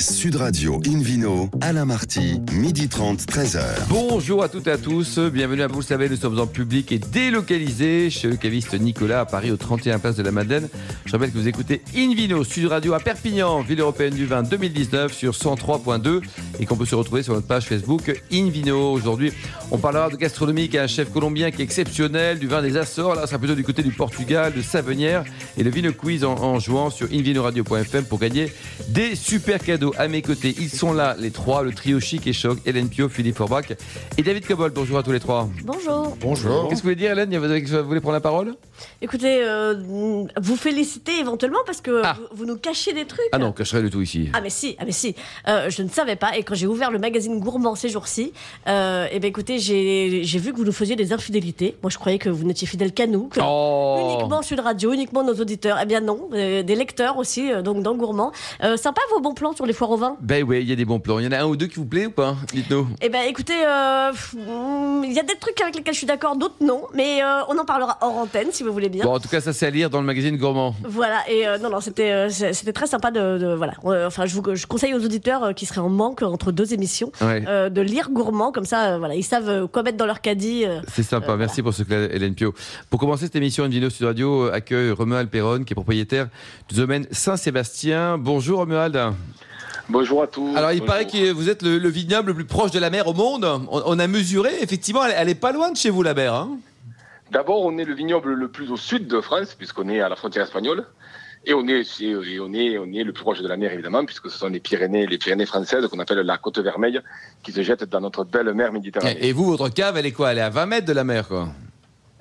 Sud Radio Invino, Alain Marty, midi 30, 13h. Bonjour à toutes et à tous, bienvenue à vous le savez, nous sommes en public et délocalisés chez le caviste Nicolas à Paris au 31 place de la Madeleine. Je rappelle que vous écoutez Invino, Sud Radio à Perpignan, ville européenne du vin 2019 sur 103.2 et qu'on peut se retrouver sur notre page Facebook Invino. Aujourd'hui, on parlera de gastronomie avec un chef colombien qui est exceptionnel, du vin des Açores, là ça sera plutôt du côté du Portugal, de Savenière et le Vino Quiz en, en jouant sur invinoradio.fm pour gagner des super cadeaux à mes côtés. Ils sont là, les trois, le trio chic et choc, Hélène Pio, Philippe Forbach et David Cobol. Bonjour à tous les trois. Bonjour. Bonjour. Qu'est-ce que vous voulez dire, Hélène? Vous voulez prendre la parole? Écoutez, euh, vous féliciter éventuellement parce que Ah. vous, vous nous cachez des trucs. Ah non, cacherai le tout ici. Ah mais si, ah mais si. Euh, je ne savais pas et quand j'ai ouvert le magazine Gourmand ces jours-ci, euh, eh ben écoutez, j'ai vu que vous nous faisiez des infidélités. Moi je croyais que vous n'étiez fidèle qu'à nous, que Oh uniquement Sud Radio, uniquement nos auditeurs. Eh bien non, euh, des lecteurs aussi, euh, donc dans Gourmand. Sympa vos bons plans sur les foires au vin. Ben oui, il y a des bons plans. Il y en a un ou deux qui vous plaît ou pas? Dites-nous. Eh ben écoutez, il y a des trucs avec lesquels je suis d'accord, d'autres non, mais on en parlera hors antenne si vous voulez bien. Bon, en tout cas, ça c'est à lire dans le magazine Gourmand. Voilà, et non, non, c'était c'était très sympa de. de- voilà. Enfin, je, vous, je conseille aux auditeurs qui seraient en manque entre deux émissions Ouais. euh, de lire Gourmand, comme ça, euh, voilà, ils savent euh, quoi mettre dans leur caddie. euh. C'est sympa, Euh, merci pour ce clair, Hélène Pio. Pour commencer cette émission, une vidéo Sud Radio accueille Romuald Perron, qui est propriétaire du domaine Saint-Sébastien. Bonjour Romuald. Bonjour à tous. Alors il Bonjour. paraît que vous êtes le, le vignoble le plus proche de la mer au monde. On, on a mesuré, effectivement, elle, elle est pas loin de chez vous la mer. Hein D'abord, on est le vignoble le plus au sud de France, puisqu'on est à la frontière espagnole. Et on est, et on est, on est le plus proche de la mer, évidemment, puisque ce sont les Pyrénées, les Pyrénées françaises, qu'on appelle la côte vermeille, qui se jettent dans notre belle mer Méditerranée. et, vous, votre cave, elle est quoi? Elle est à 20 mètres de la mer, quoi?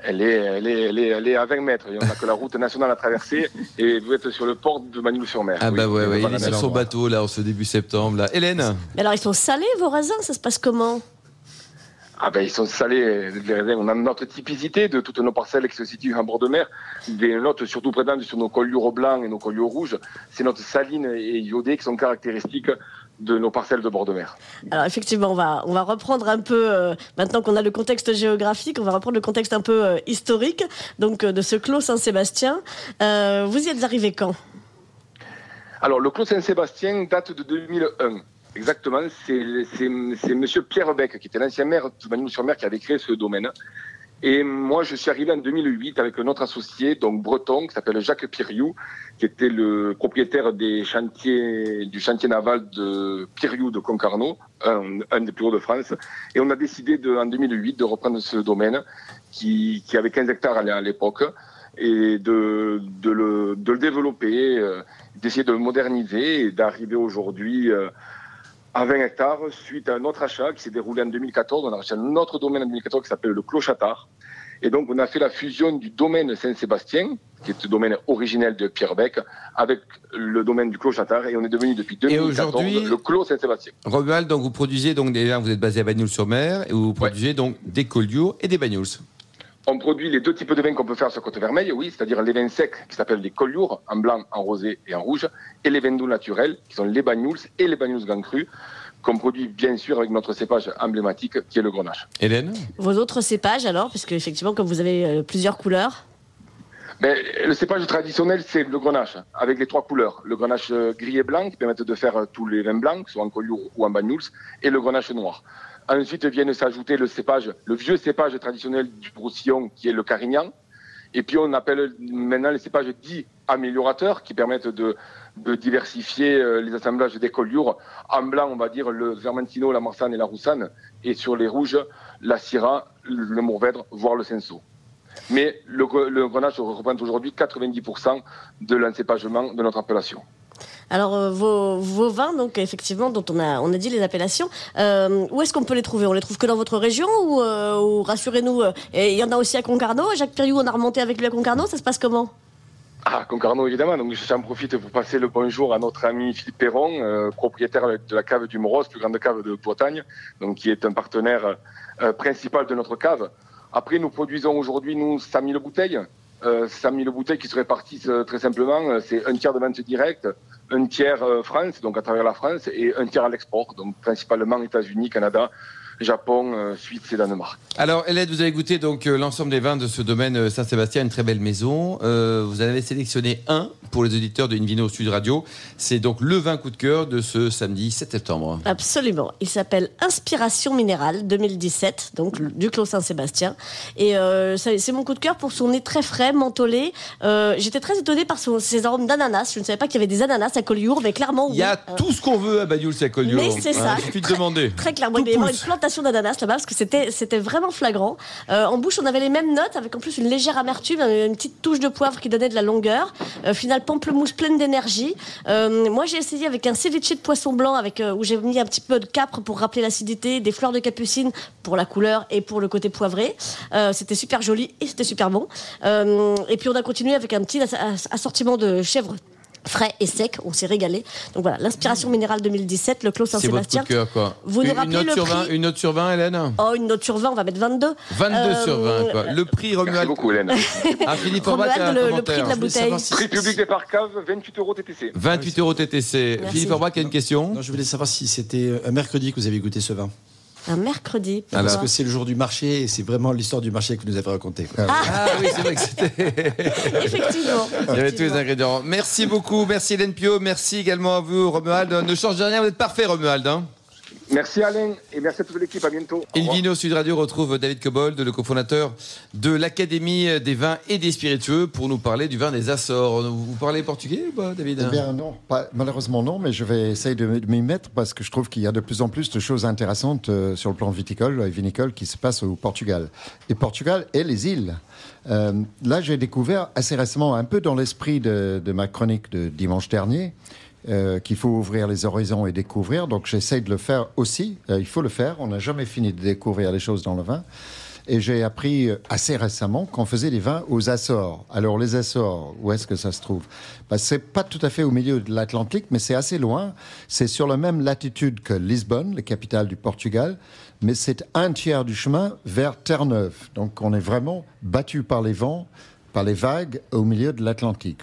Elle est, elle est, elle est, elle est à 20 mètres. Et on n'a que la route nationale à traverser. Et vous êtes sur le port de Manille-sur-Mer. Ah Oui, bah ouais, on ouais, est il est sur son bateau là, en ce début septembre. Là. Hélène? Mais alors, ils sont salés, vos raisins? Ça se passe comment? Ah ben ils sont salés, les raisins. On a notre typicité de toutes nos parcelles qui se situent en bord de mer. Des notes surtout présentes sur nos collures blancs et nos collures rouges. C'est notre saline et iodée qui sont caractéristiques de nos parcelles de bord de mer. Alors, effectivement, on va, on va reprendre un peu, euh, maintenant qu'on a le contexte géographique, on va reprendre le contexte un peu euh, historique, donc euh, de ce clos Saint-Sébastien. Vous y êtes arrivé quand? Alors le Clos Saint-Sébastien date de 2001. Exactement, c'est Monsieur Pierre Beck, qui était l'ancien maire de Manille-sur-Mer, qui avait créé ce domaine. Et moi, je suis arrivé en 2008 avec un autre associé, donc breton, qui s'appelle Jacques Piriou, qui était le propriétaire des chantiers, du chantier naval de Piriou de Concarneau, un, des plus hauts de France. Et on a décidé en 2008 de reprendre ce domaine qui, qui avait 15 hectares à l'époque et de, de, le, de le développer, euh, d'essayer de le moderniser et d'arriver aujourd'hui euh, à 20 hectares suite à un autre achat qui s'est déroulé en 2014. On a acheté un autre domaine en 2014 qui s'appelle le Clochatard. Et donc, on a fait la fusion du domaine Saint-Sébastien, qui est le domaine originel de Pierre Beck, avec le domaine du Clochatard. Et on est devenu depuis 2014 aujourd'hui- le Clos Saint-Sébastien. Romuald, donc vous produisez, donc déjà vous êtes basé à Bagnoul-sur-Mer, et vous produisez donc des collioures et des bagnouls. On produit les deux types de vins qu'on peut faire sur Côte Vermeille, oui, c'est-à-dire les vins secs qui s'appellent les collioures, en blanc, en rosé et en rouge, et les vins doux naturels qui sont les bagnouls et les bagnouls gants crus, qu'on produit bien sûr avec notre cépage emblématique qui est le grenache. Hélène? Vos autres cépages, alors, puisque effectivement, comme vous avez euh, plusieurs couleurs? Mais le cépage traditionnel, c'est le grenache, avec les trois couleurs. Le grenache euh, gris et blanc, qui permettent de faire euh, tous les vins blancs, soit en collioure ou en bagnouls, et le grenache noir. Ensuite viennent s'ajouter le cépage, le vieux cépage traditionnel du Roussillon, qui est le carignan. Et puis on appelle maintenant les cépages dits améliorateurs, qui permettent de, diversifier euh, les assemblages des collioures. En blanc, on va dire le Vermentino, la Marsanne et la Roussanne. Et sur les rouges, la Syrah, le Mourvèdre, voire le Cinsault. Mais le, le grenache représente aujourd'hui 90% de l'encépagement de notre appellation. Alors, euh, vos, vins, donc, effectivement, dont on a, on a dit les appellations, euh, où est-ce qu'on peut les trouver? On les trouve que dans votre région ou, euh, ou rassurez-nous, il y en a aussi à Concarneau Jacques Piriou, on a remonté avec lui à Concarneau, ça se passe comment? Ah, Concarneau, évidemment. Donc, j'en profite pour passer le bonjour à notre ami Philippe Perron, propriétaire de la cave du Moros, plus grande cave de Bretagne, donc qui est un partenaire principal de notre cave. Après, nous produisons aujourd'hui, nous, 100 000 bouteilles. Euh, 100 000 bouteilles qui se répartissent très simplement. C'est un tiers de vente directe, un tiers euh, France, donc à travers la France, et un tiers à l'export, donc principalement États-Unis, Canada, Japon, euh, Suisse et Danemark. Alors, Hélène, vous avez goûté donc euh, l'ensemble des vins de ce domaine euh, Saint-Sébastien, une très belle maison. Euh, vous en avez sélectionné un pour les auditeurs de Invino Sud Radio. C'est donc le vin coup de cœur de ce samedi 7 septembre. Absolument. Il s'appelle Inspiration Minérale 2017, donc du Clos Saint-Sébastien. Et euh, c'est mon coup de cœur pour son nez très frais, mentholé. Euh, J'étais très étonnée par son- ses arômes d'ananas. Je ne savais pas qu'il y avait des ananas à Collioure, mais clairement, Il y a oui. Euh, tout ce qu'on veut à Bagnoul-Sacolio. Mais c'est ça. Il suffit de demander. Très clairement, Tout. D'ananas là-bas parce que c'était c'était vraiment flagrant. Euh, en bouche, on avait les mêmes notes avec en plus une légère amertume, une petite touche de poivre qui donnait de la longueur. Euh, final pamplemousse pleine d'énergie. Euh, moi, j'ai essayé avec un ceviche de poisson blanc avec euh, où j'ai mis un petit peu de capre pour rappeler l'acidité, des fleurs de capucine pour la couleur et pour le côté poivré. C'était super joli et c'était super bon. Et puis on a continué avec un petit ass- ass- assortiment de chèvres frais et secs, on s'est régalé. Donc voilà, l'inspiration minérale 2017, le Clos Saint-Sébastien. Vous nous une, rappelez note le sur 20, prix une note sur 20, Hélène Oh, une note sur 20, on va mettre 22. 22 Euh, sur 20, quoi. Le prix Merci Romuald. beaucoup, Hélène. Ah, Philippe un le- prix de la bouteille. si Prix public des Parcaves, 28 euros TTC. 28 euros TTC. Merci. Philippe Orbach a une question Non, je voulais savoir si c'était un mercredi que vous avez goûté ce vin. Un mercredi. Alors. Parce que c'est le jour du marché et c'est vraiment l'histoire du marché que vous nous avez raconté. Ah oui, c'est vrai que c'était. Effectivement. Il y avait tous les ingrédients. Merci beaucoup, merci Hélène Pio, merci également à vous Romuald. Ne change rien, vous êtes parfait Romuald. Hein Merci Alain et merci à toute l'équipe. À bientôt. Invino Sud Radio retrouve David Cobold, le cofondateur de l'Académie des vins et des spiritueux, pour nous parler du vin des Açores. Vous parlez portugais ou pas, David? Eh bien non, pas- malheureusement non, mais je vais essayer de, m'y mettre parce que je trouve qu'il y a de plus en plus de choses intéressantes euh, sur le plan viticole et vinicole qui se passent au Portugal. Et Portugal et les îles. Euh, là, j'ai découvert assez récemment, un peu dans l'esprit de, de ma chronique de dimanche dernier, euh, qu'il faut ouvrir les horizons et découvrir. Donc j'essaie de le faire aussi. Euh, il faut le faire. On n'a jamais fini de découvrir les choses dans le vin. Et j'ai appris euh, assez récemment qu'on faisait des vins aux Açores. Alors les Açores, où est-ce que ça se trouve? Ben, C'est pas tout à fait au milieu de l'Atlantique, mais c'est assez loin. C'est sur la même latitude que Lisbonne, la capitale du Portugal, mais c'est un tiers du chemin vers Terre-Neuve. Donc on est vraiment battu par les vents, par les vagues au milieu de l'Atlantique.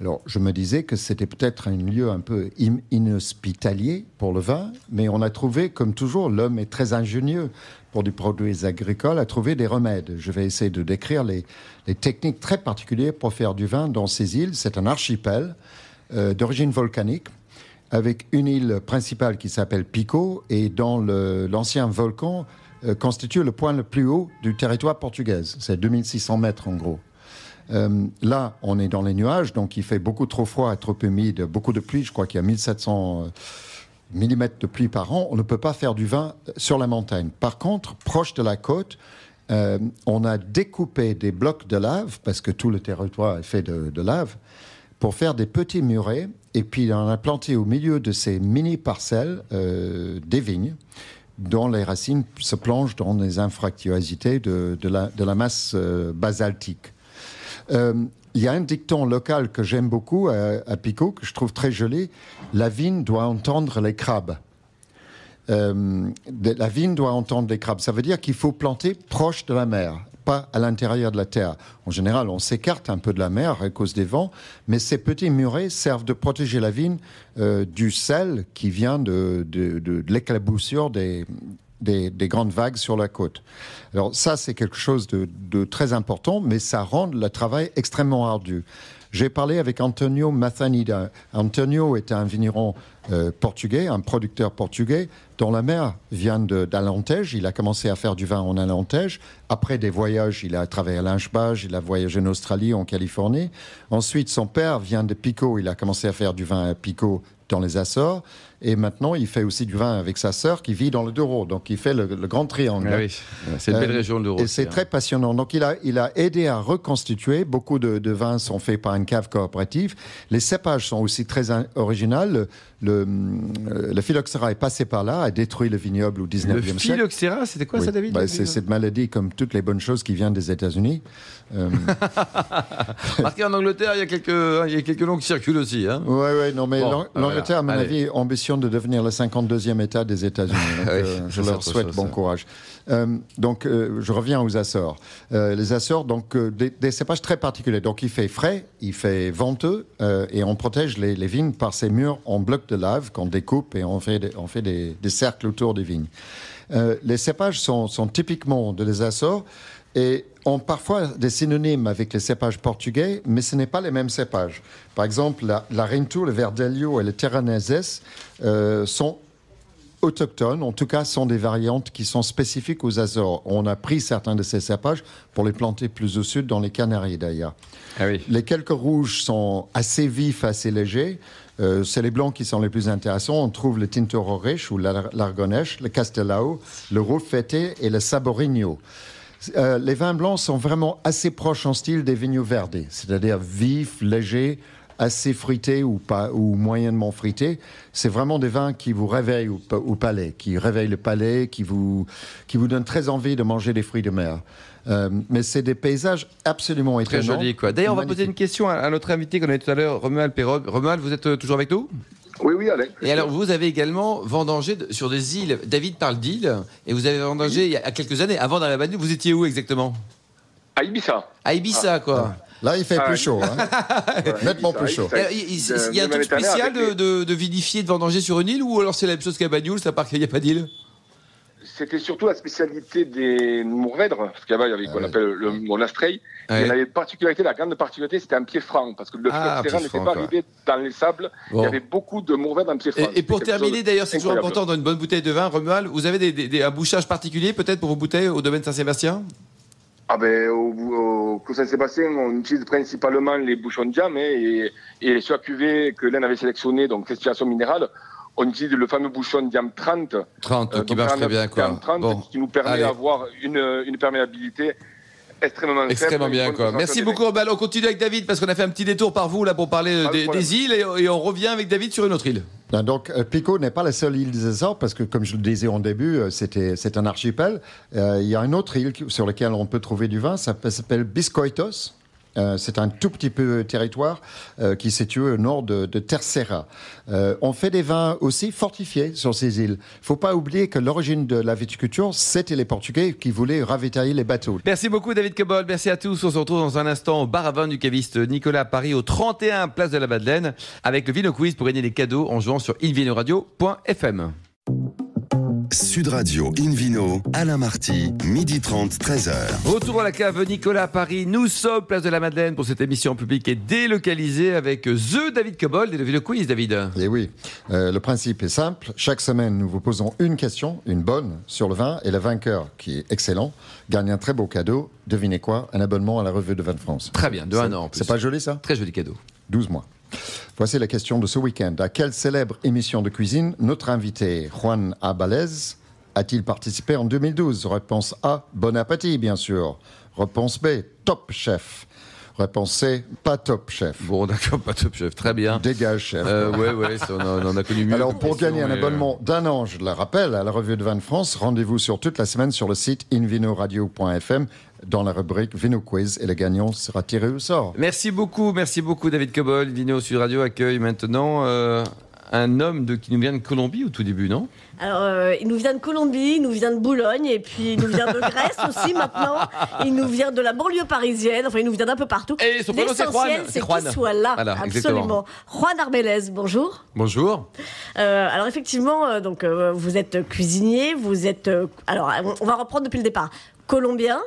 Alors, je me disais que c'était peut-être un lieu un peu inhospitalier pour le vin, mais on a trouvé, comme toujours, l'homme est très ingénieux pour des produits agricoles, à trouver des remèdes. Je vais essayer de décrire les, techniques très particulières pour faire du vin dans ces îles. C'est un archipel euh, d'origine volcanique avec une île principale qui s'appelle Pico et dont le- l'ancien volcan euh, constitue le point le plus haut du territoire portugais. C'est 2600 mètres en gros. Euh, là, on est dans les nuages, donc il fait beaucoup trop froid trop humide, beaucoup de pluie. Je crois qu'il y a 1700 mm de pluie par an. On ne peut pas faire du vin sur la montagne. Par contre, proche de la côte, euh, on a découpé des blocs de lave, parce que tout le territoire est fait de, lave, pour faire des petits murets. Et puis, on a planté au milieu de ces mini parcelles euh, des vignes dont les racines se plongent dans les infractuosités de, la, masse euh, basaltique. Euh, Il y a un dicton local que j'aime beaucoup à, à que je trouve très joli. La vigne doit entendre les crabes. Euh, la vigne doit entendre les crabes. Ça veut dire qu'il faut planter proche de la mer, pas à l'intérieur de la terre. En général, on s'écarte un peu de la mer à cause des vents, mais ces petits murets servent de protéger la vigne euh, du sel qui vient de l'éclaboussure des, des, des grandes vagues sur la côte. Alors ça, c'est quelque chose de, très important, mais ça rend le travail extrêmement ardu. J'ai parlé avec Antonio Mathanida. Antonio est un vigneron euh, portugais, un producteur portugais, dont la mère vient d'Alentej. Il a commencé à faire du vin en Alentej. Après des voyages, il a travaillé à il a voyagé en Australie, en Californie. Ensuite, son père vient de Pico. Il a commencé à faire du vin à Pico dans les Açores. Et maintenant, il fait aussi du vin avec sa sœur qui vit dans le Douro. Donc, il fait le, le grand triangle. Ah oui, c'est une belle Euh, région de l'Euro. Et c'est très passionnant. Donc, il a, il a aidé à reconstituer. Beaucoup de, de vins sont faits par une cave coopérative. Les cépages sont aussi très in- originales. Le, le, le phylloxéra est passé par là, a détruit le vignoble au 19e Le siècle. phylloxéra, c'était quoi Oui. ça, David? Bah, c'est cette maladie, comme toutes les bonnes choses qui viennent des États-Unis. Euh, Marqué en Angleterre, il y a quelques, il y a quelques noms qui circulent aussi. Hein. ouais, ouais, non, mais Bon, ouais. l'Angleterre, à mon Allez. avis, de devenir le 52e État des États-Unis. Euh, je leur souhaite bon ça. courage. Euh, donc, euh, je reviens aux Açores. Les Açores, donc, des, des cépages très particuliers. Donc, il fait frais, il fait venteux, et on protège les, les vignes par ces murs en blocs de lave qu'on découpe et on fait des, on fait des, des cercles autour des vignes. Les cépages sont, sont typiquement de les Açores et ont parfois des synonymes avec les cépages portugais, mais ce n'est pas les mêmes cépages. Par exemple, la, la le Verdelho et le Terraneses euh, sont autochtones, en tout cas, sont des variantes qui sont spécifiques aux Azores. On a pris certains de ces cépages pour les planter plus au sud, dans les Canaries d'ailleurs. Ah oui. Les quelques rouges sont assez vifs, assez légers. Euh, c'est les blancs qui sont les plus intéressants. On trouve le Tinto Roriche ou l'Ar- l'Argonèche, le Castelao, le Ruffete et le Saborigno. Euh, les vins blancs sont vraiment assez proches en style des vignes verdes, c'est-à-dire vifs, légers, assez fruités ou, pas, ou moyennement fruités. C'est vraiment des vins qui vous réveillent au, pa- au palais, qui réveillent le palais, qui vous, qui vous donnent très envie de manger des fruits de mer. Euh, mais c'est des paysages absolument Très étonnants. joli, quoi. D'ailleurs, on va poser une question à, à notre invité qu'on a eu tout à l'heure, Romuald Perrog. Romuald, vous êtes euh, toujours avec nous? Oui, oui, Alain. Et alors, vous avez également vendangé sur des îles. David parle d'îles, et vous avez vendangé il y a quelques années. Avant dans la Banue, vous étiez où exactement? À Ibiza. À Ibiza, quoi. Là, il fait Ah, plus oui. chaud. hein. Nettement plus chaud. Il il- De- il y a un truc spécial de, les- de- de vinifier, de vendanger sur une île, ou alors c'est la même chose qu'à Bagnoul, à part qu'il n'y a pas d'île? C'était surtout la spécialité des Mourvèdres, parce qu'il y avait, Ah qu'on ouais. appelle le monastrey. Ouais. Il y avait une particularité, la grande particularité, c'était un pied franc, parce que le Ah, pied n'était pas arrivé dans les sables. Bon. Il y avait beaucoup de Mourvèdres en pied franc. Et, et pour terminer, d'ailleurs, c'est toujours important dans une bonne bouteille de vin, Romuald, vous avez des, des- des- un bouchage particulier peut-être pour vos bouteilles au domaine Saint-Sébastien? Ah ben, au, au Saint-Sébastien, on utilise principalement les bouchons de hein, et, et sur la cuvée que l'un avait sélectionné, donc respiration minérale, on utilise le fameux bouchon de diam 30. 30, euh, qui marche 49 très bien, quoi. diam 30 Bon, qui nous permet d'avoir une, une perméabilité extrêmement extrêmement bien, quoi. Merci beaucoup. On continue avec David, parce qu'on a fait un petit détour par vous, là, pour parler euh, des, îles, et, et on revient avec David sur une autre île. Non, Donc, euh, Pico n'est pas la seule île des Açores, parce que, comme je le disais en début, c'était, c'est un archipel. Euh, il y a une autre île sur laquelle on peut trouver du vin, ça s'appelle Biscoitos. Euh, c'est un tout petit peu territoire euh, qui est situé au nord de, de Terceira. Euh, on fait des vins aussi fortifiés sur ces îles. Il ne faut pas oublier que l'origine de la viticulture, c'était les Portugais qui voulaient ravitailler les bateaux. Merci beaucoup, David Cobol. Merci à tous. On se retrouve dans un instant au bar à vin du caviste Nicolas Paris, au 31 Place de la Madeleine, avec le Vino Quiz pour gagner des cadeaux en jouant sur invinoradio.fm. Sud Radio Invino, Alain Marty, midi 30, 13h. Retour à la cave Nicolas à Paris. Nous sommes place de la Madeleine pour cette émission publique et délocalisée avec The David Cobold et le Quiz, David. Et oui, euh, le principe est simple. Chaque semaine, nous vous posons une question, une bonne, sur le vin, et le vainqueur, qui est excellent, gagne un très beau cadeau. Devinez quoi? Un abonnement à la revue de Vin de France. Très bien, de un an en plus. C'est pas joli ça? Très joli cadeau. 12 mois. Voici la question de ce week-end. À quelle célèbre émission de cuisine notre invité Juan Abalez a-t-il participé en 2012 Réponse A, Bon Appétit, bien sûr. Réponse B, Top Chef. Réponse C, pas Top Chef. Bon, d'accord, pas top chef. Très bien. Dégage, chef. Euh, ouais, ouais, ça, on, a, on en a connu mieux. Alors, pour gagner un euh, abonnement d'un an, je le rappelle, à la revue de Vin de France, rendez-vous sur toute la semaine sur le site invinoradio.fm dans la rubrique Vino Quiz et le gagnant sera tiré au sort. Merci beaucoup, merci beaucoup, David Cobol. Vino Sud Radio accueille maintenant euh, un homme de, qui nous vient de Colombie au tout début, non? Alors, euh, il nous vient de Colombie, il nous vient de Boulogne, et puis il nous vient de Grèce aussi maintenant. Il nous vient de la banlieue parisienne, enfin il nous vient d'un peu partout. Et son prénom, c'est Juan. L'essentiel, C'est qu'il soit là. Voilà, absolument. Juan Arbelez, bonjour. Bonjour. Euh, alors effectivement, euh, donc euh, vous êtes cuisinier, vous êtes. euh, alors on- on va reprendre depuis le départ. Colombien.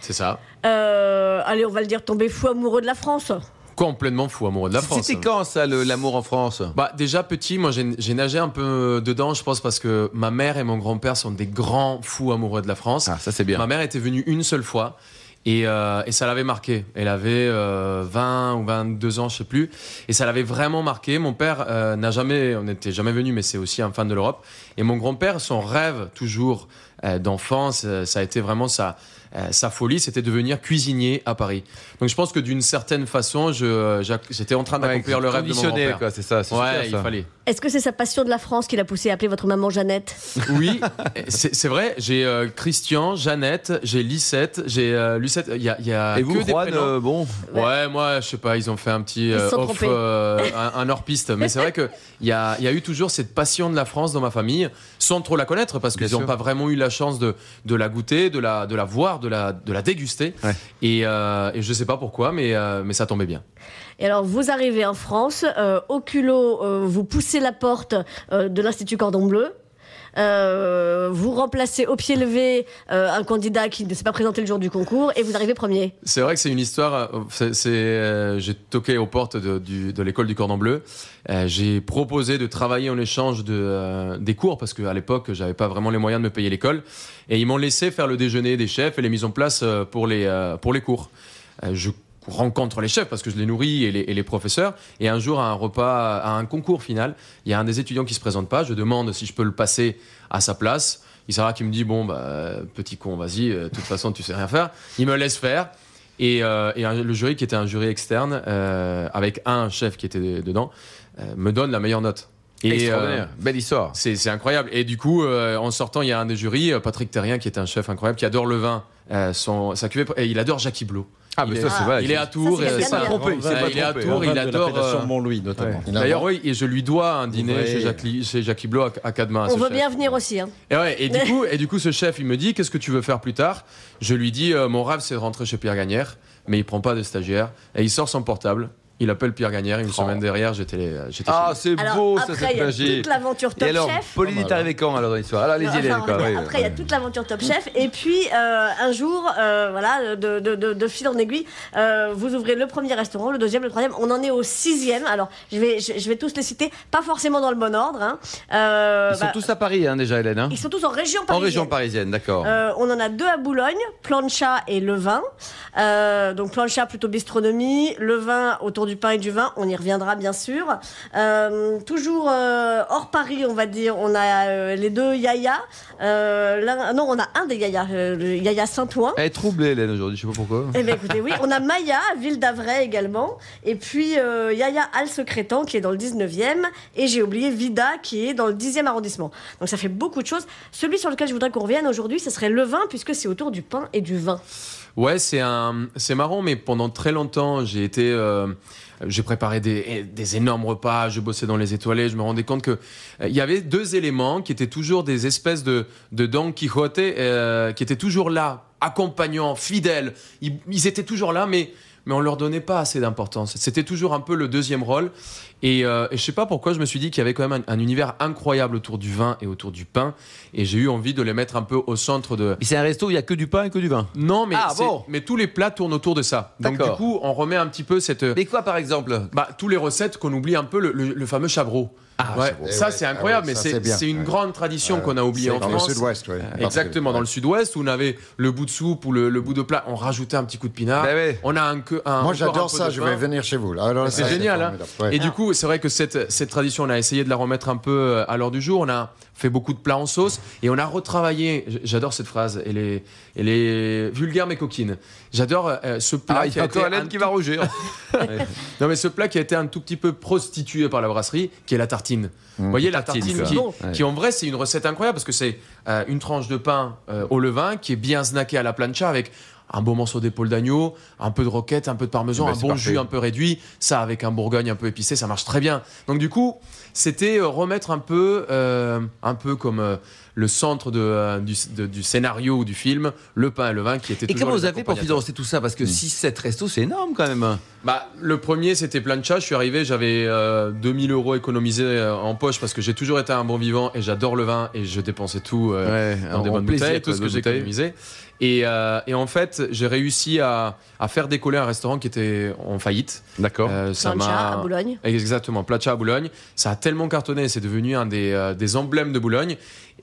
C'est ça. Euh, allez, on va le dire, tombé fou amoureux de la France. Complètement fou amoureux de la France. C'était quand ça, l'amour en France? Bah déjà petit, moi j'ai nagé un peu dedans, je pense parce que ma mère et mon grand-père sont des grands fous amoureux de la France. Ah, ça c'est bien. Ma mère était venue une seule fois et, euh, et ça l'avait marqué. Elle avait euh, 20 ou 22 ans, je sais plus, et ça l'avait vraiment marqué. Mon père euh, n'a jamais, on n'était jamais venu, mais c'est aussi un fan de l'Europe. Et mon grand-père, son rêve toujours euh, d'enfance, euh, ça a été vraiment sa, euh, sa folie, c'était devenir cuisinier à Paris. Donc je pense que d'une certaine façon, j'étais en train d'accomplir le rêve de mon grand-père. quoi, c'est ça. c'est Ouais, super, il ça. fallait. Est-ce que c'est sa passion de la France qui l'a poussé à appeler votre maman Jeannette? Oui, c'est vrai. J'ai euh, Christian, Jeannette, j'ai Lisette, j'ai euh, Lucette. Il y a, il y a Et vous, que des Juan, euh, bon, Ouais, moi, je sais pas, ils ont fait un petit euh, off, euh, un, un hors-piste. Mais c'est vrai qu'il y a, il y a eu toujours cette passion de la France dans ma famille, sans trop la connaître, parce qu'ils n'ont pas vraiment eu la chance de, de la goûter, de la, de la voir, de la, de la déguster. Ouais. Et, euh, et je sais pas pourquoi, mais, euh, mais ça tombait bien. Et alors, vous arrivez en France, euh, au culot, euh, vous poussez la porte euh, de l'Institut Cordon Bleu. Euh, vous remplacez au pied levé euh, un candidat qui ne s'est pas présenté le jour du concours et vous arrivez premier. C'est vrai que c'est une histoire. euh, j'ai toqué aux portes de, l'école du Cordon Bleu. J'ai proposé de travailler en échange de, des cours parce qu'à l'époque, j'avais pas vraiment les moyens de me payer l'école. Et ils m'ont laissé faire le déjeuner des chefs et les mises en place pour les, pour les cours. Je rencontre les chefs parce que je les nourris et les, et les professeurs. Et un jour, à un repas, à un concours final, il y a un des étudiants qui se présente pas. Je demande si je peux le passer à sa place. Il sera qui me dit bon bah petit con vas-y euh, de toute façon tu sais rien faire. Il me laisse faire et, euh, et un- le jury qui était un jury externe euh, avec un chef qui était dedans euh, me donne la meilleure note. Et extraordinaire. euh, Belle histoire. c'est incroyable. Et du coup, euh, en sortant, il y a un des jurys, Patrick Terrien, qui est un chef incroyable, qui adore le vin, euh, son, sa cuvée, et il adore Jackie Blot. Ah, il mais est- ça, c'est vrai. Il est à Tours. Ça, c'est trompé, il s'est pas il est à trompé. Tours, il adore. euh, Montlouis, notamment. D'ailleurs, oui, et je lui dois un dîner Ouais. chez, Jackie, chez Jackie à, à Cademain. On veut chef. bien venir aussi. Hein. Et, ouais, et, du coup, et du coup, ce chef, il me dit Qu'est-ce que tu veux faire plus tard? Je lui dis euh, Mon rêve, c'est de rentrer chez Pierre Gagnère, mais il prend pas de stagiaire. Et il sort son portable. Il appelle Pierre Gagnère. Une semaine derrière, j'étais euh, Ah, c'est beau, ça, après, cette il y a magie. toute l'aventure Et Top alors, Chef. Pauline est arrivée quand alors dans l'histoire? Alors, allez-y, Enfin, Hélène, quoi. après, il y a toute l'aventure Top Chef. Et puis, euh, un jour, euh, voilà, de, de, de, de fil en aiguille, euh, vous ouvrez le premier restaurant, le deuxième, le troisième. On en est au sixième. Alors, je vais, je, je vais tous les citer, pas forcément dans le bon ordre. hein. Euh, Ils sont bah, tous à Paris, hein, déjà, Hélène. hein ils sont tous en région en parisienne. région parisienne, d'accord. Euh, on en a deux à Boulogne, Plancha et Le Vin. Euh, donc Plancha plutôt bistronomie, Le Vin autour du pain et du vin, on y reviendra bien sûr. Euh, toujours euh, hors Paris, on va dire, on a euh, les deux Yaya. Non, on a un des Yaya, le Yaya Saint-Ouen. Elle est troublée, Hélène, aujourd'hui, je sais pas pourquoi. Eh bien écoutez, oui, on a Maya, ville d'Avray également, et puis Yaya Al-Secrétan qui est dans le 19e, et j'ai oublié Vida qui est dans le 10e arrondissement. Donc ça fait beaucoup de choses. Celui sur lequel je voudrais qu'on revienne aujourd'hui, ce serait le vin, puisque c'est autour du pain et du vin. Ouais, c'est un, c'est marrant, mais pendant très longtemps, j'ai été, euh, j'ai préparé des, des énormes repas, je bossais dans les étoilés, je me rendais compte que euh, il y avait deux éléments qui étaient toujours des espèces de, de Don Quixote, euh, qui étaient toujours là, accompagnants, fidèles. Ils, ils étaient toujours là, mais mais on leur donnait pas assez d'importance. C'était toujours un peu le deuxième rôle. Et, euh, et je sais pas pourquoi, je me suis dit qu'il y avait quand même un, un univers incroyable autour du vin et autour du pain, et j'ai eu envie de les mettre un peu au centre de, c'est un resto où il y a que du pain et que du vin. non, mais, Ah, bon. mais tous les plats tournent autour de ça. Donc du coup, on remet un petit peu cette... Mais quoi, par exemple? Bah, tous les recettes qu'on oublie un peu, le, le- le fameux chabreau. Ah, Ouais, chabreau. ça c'est incroyable, ah ouais, mais ça, c'est une Ouais. grande tradition qu'on a oubliée en dans France. le sud-ouest, oui. Exactement, dans le sud-ouest où on avait le bout de soupe ou le, le bout de plat, on rajoutait un petit coup de pinard. Ben ouais. On a un que un, Moi, j'adore ça, je vais venir chez vous. Alors, C'est génial, hein. Et du coup, c'est vrai que cette, cette tradition, on a essayé de la remettre un peu euh, à l'heure du jour. On a fait beaucoup de plats en sauce et on a retravaillé. J'adore cette phrase. Elle est, elle est vulgaire mais coquine. J'adore euh, ce plat Ah, qui a été un qui tout- va rougir. Non mais ce plat qui a été un tout petit peu prostitué par la brasserie, qui est la tartine. Vous voyez la Tartine, qui. Ouais. qui en vrai c'est une recette incroyable parce que c'est euh, une tranche de pain euh, au levain qui est bien snacké à la plancha avec un beau morceau d'épaule d'agneau, un peu de roquette, un peu de parmesan, Ben, un bon parfait. jus un peu réduit, ça avec un bourgogne un peu épicé, ça marche très bien. Donc du coup, c'était euh, remettre un peu, euh, un peu comme euh, le centre de, euh, du, de- du scénario ou du film, le pain et le vin qui étaient Et comment vous avez pour financer tout ça? Parce que 6-7 restos, c'est énorme quand même. Bah, le premier, c'était plancha. Je suis arrivé, j'avais euh, 2000 euros économisés euh, en poche parce que j'ai toujours été un bon vivant et j'adore le vin et je dépensais tout euh, Ouais, dans des en bonnes plaisir, bouteilles, tout ce que j'ai économisé. Et, euh, et en fait, j'ai réussi à, à faire décoller un restaurant qui était en faillite. D'accord. Euh, ça Plancha à Boulogne. Exactement, Placha à Boulogne. Ça a tellement cartonné, c'est devenu un des, euh, des emblèmes de Boulogne.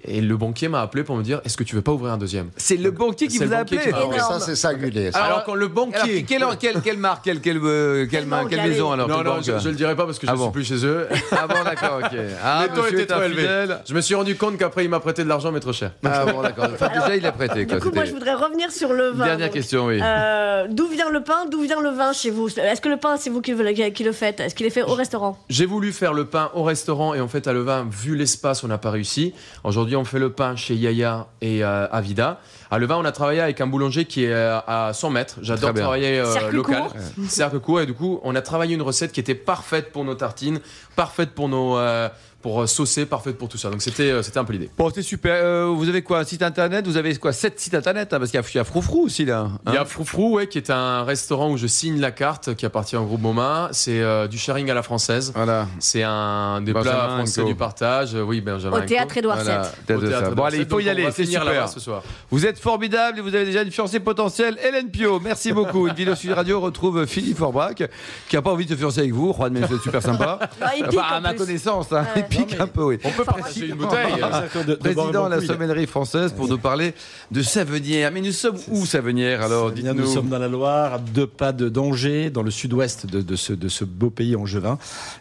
Et le banquier m'a appelé pour me dire Est-ce que tu veux pas ouvrir un deuxième? C'est le banquier qui vous le a appelé. Alors, ça, c'est singulier. ça. Alors, Alors, quand le Alors, banquier. quelle, quelle, quelle marque, quelle, quelle, euh, quelle, quelle maison alors non, non, je, je le dirai pas parce que je Ah ne bon. suis plus chez eux. Ah bon, d'accord, ok. Ah, Les taux est trop élevés. infidèle. Je me suis rendu compte qu'après, il m'a prêté de l'argent, mais trop cher. Ah bon, d'accord. Enfin, déjà, il a prêté. Du Quoi. coup, moi, je voudrais revenir sur le vin. Dernière donc. question, oui. Euh, d'où vient le pain? D'où vient le vin chez vous? Est-ce que le pain, c'est vous qui le, qui le faites? Est-ce qu'il est fait au restaurant? J'ai voulu faire le pain au restaurant et en fait à le vin, vu l'espace, on n'a pas réussi. Aujourd'hui, on fait le pain chez Yaya et euh, à Vida. À Levin, on a travaillé avec un boulanger qui est euh, à 100 mètres. J'adore travailler euh, local. Cercle court. Et du coup, on a travaillé une recette qui était parfaite pour nos tartines, parfaite pour nos euh, pour euh, saucer, parfaite pour tout ça. Donc c'était euh, c'était un peu l'idée. Bon, c'est super. Euh, vous avez quoi Un site internet? Vous avez quoi Sept sites internet hein, Parce qu'il y a- il y a Froufrou aussi, là. hein? Il y a Froufrou, ouais, qui est un restaurant où je signe la carte, qui appartient au groupe Moma. C'est euh, du sharing à la française. Voilà. C'est un des Benjamin plats français du partage. Oui, Benjamin. Au théâtre Édouard Voilà. VII. Bon, allez, il faut y aller. C'est super. là-bas ce soir. Vous êtes formidable et vous avez déjà une fiancée potentielle, Hélène Pio. Merci beaucoup. Une vidéo Sud Radio retrouve Philippe Forbrac, qui n'a pas envie de se fiancer avec vous. Juan, mais c'est super sympa. Ah, il pique, Enfin, à en ma plus. connaissance, hein, Ouais. Il pique un peu, oui. On peut partager une bouteille. Boire Président de la sommellerie française pour nous parler de Savenière. Mais nous sommes où, Savenière Alors, nous dites-nous. sommes dans la Loire, à deux pas de d'Angers, dans le sud-ouest de, de ce, de ce beau pays angevin,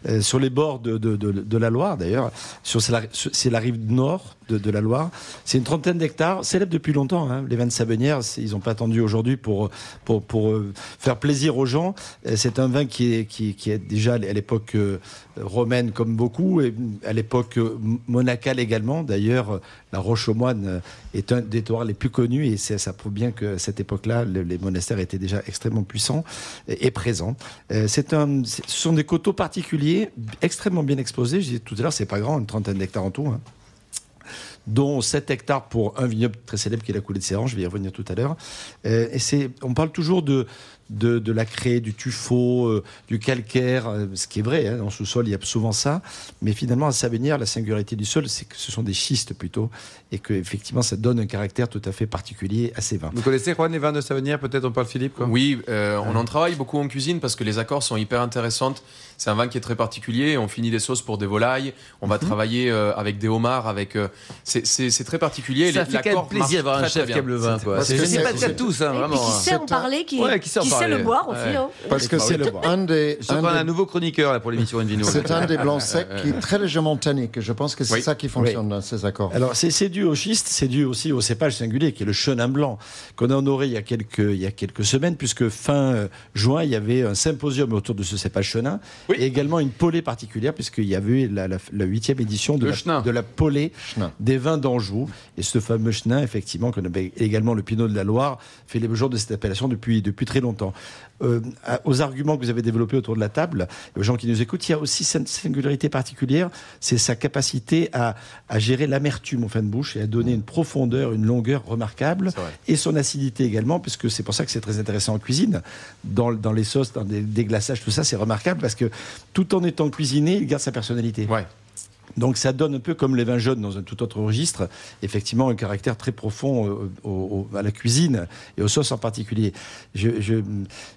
euh, sur les bords de, de- de- de la Loire d'ailleurs. Sur- C'est la, rive nord de, de la Loire. C'est une trentaine d'hectares, célèbre depuis longtemps. hein. Les vins de Savenière, ils n'ont pas attendu aujourd'hui pour, pour, pour euh, faire plaisir aux gens. Euh, C'est un vin qui est, qui, qui est déjà à l'époque euh, romaine comme beaucoup, et à l'époque euh, monacale également. D'ailleurs, euh, la Roche aux Moines euh, est un des terroirs les plus connus et ça prouve bien que cette époque-là, le- les monastères étaient déjà extrêmement puissants et, présents. C'est un, ce sont des coteaux particuliers, extrêmement bien exposés. Je disais tout à l'heure, c'est pas grand, une trentaine d'hectares en tout. hein dont 7 hectares pour un vignoble très célèbre qui est la coulée de Séran, je vais y revenir tout à l'heure. On parle toujours de, de, de la craie, du tuffeau, euh, du calcaire, euh, ce qui est vrai, hein, dans ce sol il y a souvent ça, mais finalement à Savenière, la singularité du sol, c'est que ce sont des schistes plutôt, et que effectivement ça donne un caractère tout à fait particulier à ces vins. Vous connaissez, Juan, les vins de Savenière Peut-être on parle Philippe quoi? Oui, euh, on en travaille beaucoup en cuisine parce que les accords sont hyper intéressantes. C'est un vin qui est très particulier. On finit des sauces pour des volailles. On va travailler euh, avec des homards. Avec euh, c'est- très particulier. Ça Les- fait quand même plaisir d'avoir un chef qui aime le vin. C'est pas déjà tous, hein, vraiment. qui hein. sait en parler, qui, Ouais, qui sait en sait le boire aussi. Ouais. hein. Parce que c'est le boire. un des, un des- un nouveau chroniqueur là, pour l'émission Invino. c'est un des blancs secs qui est très légèrement tannique. Je pense que c'est Oui. ça qui fonctionne dans ces accords. Alors c'est c'est dû au schiste, c'est dû aussi au cépage singulier qui est le chenin blanc qu'on a honoré il y a quelques il y a quelques semaines puisque fin euh, juin il y avait un symposium autour de ce cépage chenin Oui. et également une polée particulière puisqu'il y avait la huitième édition de Le la, chenin. de la polée Chenin. des vins d'Anjou et ce fameux chenin effectivement qu'on appelle également le Pinot de la Loire fait les jours de cette appellation depuis depuis très longtemps. Euh, aux arguments que vous avez développés autour de la table, aux gens qui nous écoutent, il y a aussi cette singularité particulière, c'est sa capacité à, à gérer l'amertume en fin de bouche et à donner une profondeur, une longueur remarquable, et son acidité également, puisque c'est pour ça que c'est très intéressant en cuisine, dans, dans les sauces, dans des déglaçages, tout ça, c'est remarquable, parce que tout en étant cuisiné, il garde sa personnalité. Ouais. Donc ça donne un peu comme les vins jaunes dans un tout autre registre, effectivement un caractère très profond euh, au- au- à la cuisine et aux sauces en particulier. Je- je-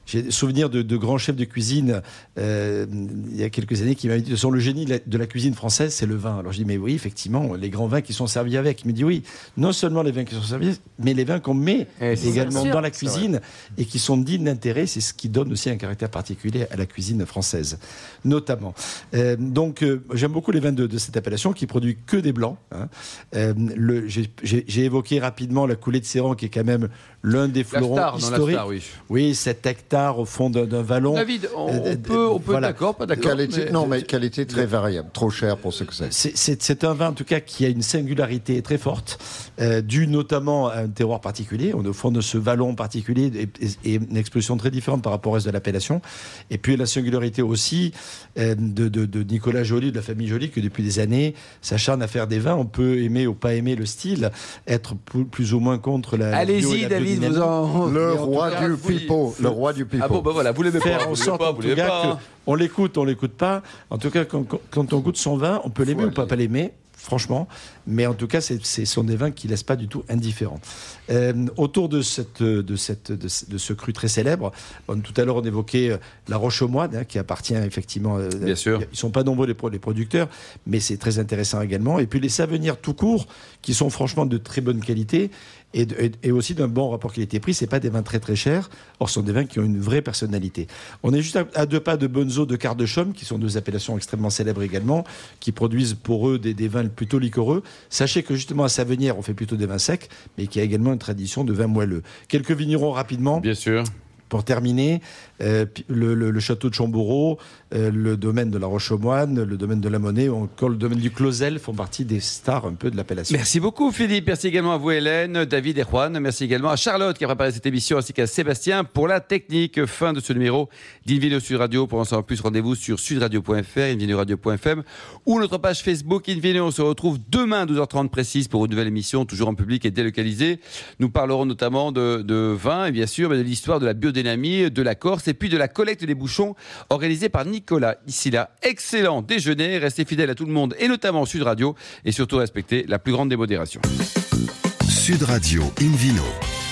J'ai souvenir de, de grands chefs de cuisine euh, il y a quelques années qui m'avaient dit, façon, le génie de la, cuisine française, c'est le vin. Alors je dis, mais oui, effectivement, les grands vins qui sont servis avec. Il me dit, oui, non seulement les vins qui sont servis, mais les vins qu'on met Eh, également sûr. dans la cuisine et qui sont dignes d'intérêt, c'est ce qui donne aussi un caractère particulier à la cuisine française, notamment. Euh, donc, euh, j'aime beaucoup les vins de, de cette appellation qui produit que des blancs. hein. Euh, J'ai évoqué rapidement la coulée de Séran, qui est quand même l'un des La fleurons star, non, la historiques. star, oui. Oui, 7 hectares au fond d'un vallon. David, on, Euh, on peut, on peut voilà. être d'accord, pas d'accord. Qualité, mais- non, mais qualité très variable, trop cher pour ce que c'est. C'est- un vin en tout cas qui a une singularité très forte, euh, due notamment à un terroir particulier. On est au fond de ce vallon particulier et, et- et une exposition très différente par rapport au reste de l'appellation. Et puis la singularité aussi euh, de, de- de Nicolas Joly, de la famille Joly, que depuis des années s'acharne à faire des vins. On peut aimer ou pas aimer le style, être plus, ou moins contre la. Allez-y, David, vous en. Le roi du pipeau, le roi du pipeau. Ah bon, bah voilà, vous l'aimez pas, vous l'aimez sorte pas, vous que on l'écoute, on l'écoute pas. En tout cas, quand, quand on goûte son vin, on peut l'aimer ou pas, pas l'aimer franchement. Mais en tout cas, ce sont des vins qui ne laissent pas du tout indifférents. Euh, autour de, cette, de, cette, de, ce cru très célèbre, tout à l'heure, on évoquait euh, la Roche aux Moines, hein, qui appartient effectivement. Euh, Bien sûr. Ils ne sont pas nombreux les, les producteurs, mais c'est très intéressant également. Et puis les Savenières tout court, qui sont franchement de très bonne qualité et, aussi d'un bon rapport qualité-prix. C'est pas des vins très très chers, or ce sont des vins qui ont une vraie personnalité. On est juste à, deux pas de Bonzo de Cardechaume, qui sont deux appellations extrêmement célèbres également, qui produisent pour eux des, des vins plutôt liquoreux. Sachez que justement à Savenière, on fait plutôt des vins secs, mais qu'il y a également une tradition de vins moelleux. Quelques vignerons rapidement. Bien sûr. Pour terminer, euh, le, château de Chamboureau, euh, le domaine de la Roche-aux-Moines, le domaine de la Monnaie ou encore le domaine du Closel font partie des stars un peu de l'appellation. Merci beaucoup Philippe, merci également à vous Hélène, David et Juan, merci également à Charlotte qui a préparé cette émission ainsi qu'à Sébastien pour la technique. Fin de ce numéro d'Invino Sud Radio. Pour en savoir plus, rendez-vous sur sudradio.fr, invinoradio.fm ou notre page Facebook Invino. On se retrouve demain 12h30 précise pour une nouvelle émission, toujours en public et délocalisée. Nous parlerons notamment de, de vin et bien sûr de l'histoire de la de la Corse et puis de la collecte des bouchons organisée par Nicolas. Ici là, excellent déjeuner, restez fidèles à tout le monde et notamment Sud Radio et surtout respectez la plus grande démodération. Sud Radio Invino.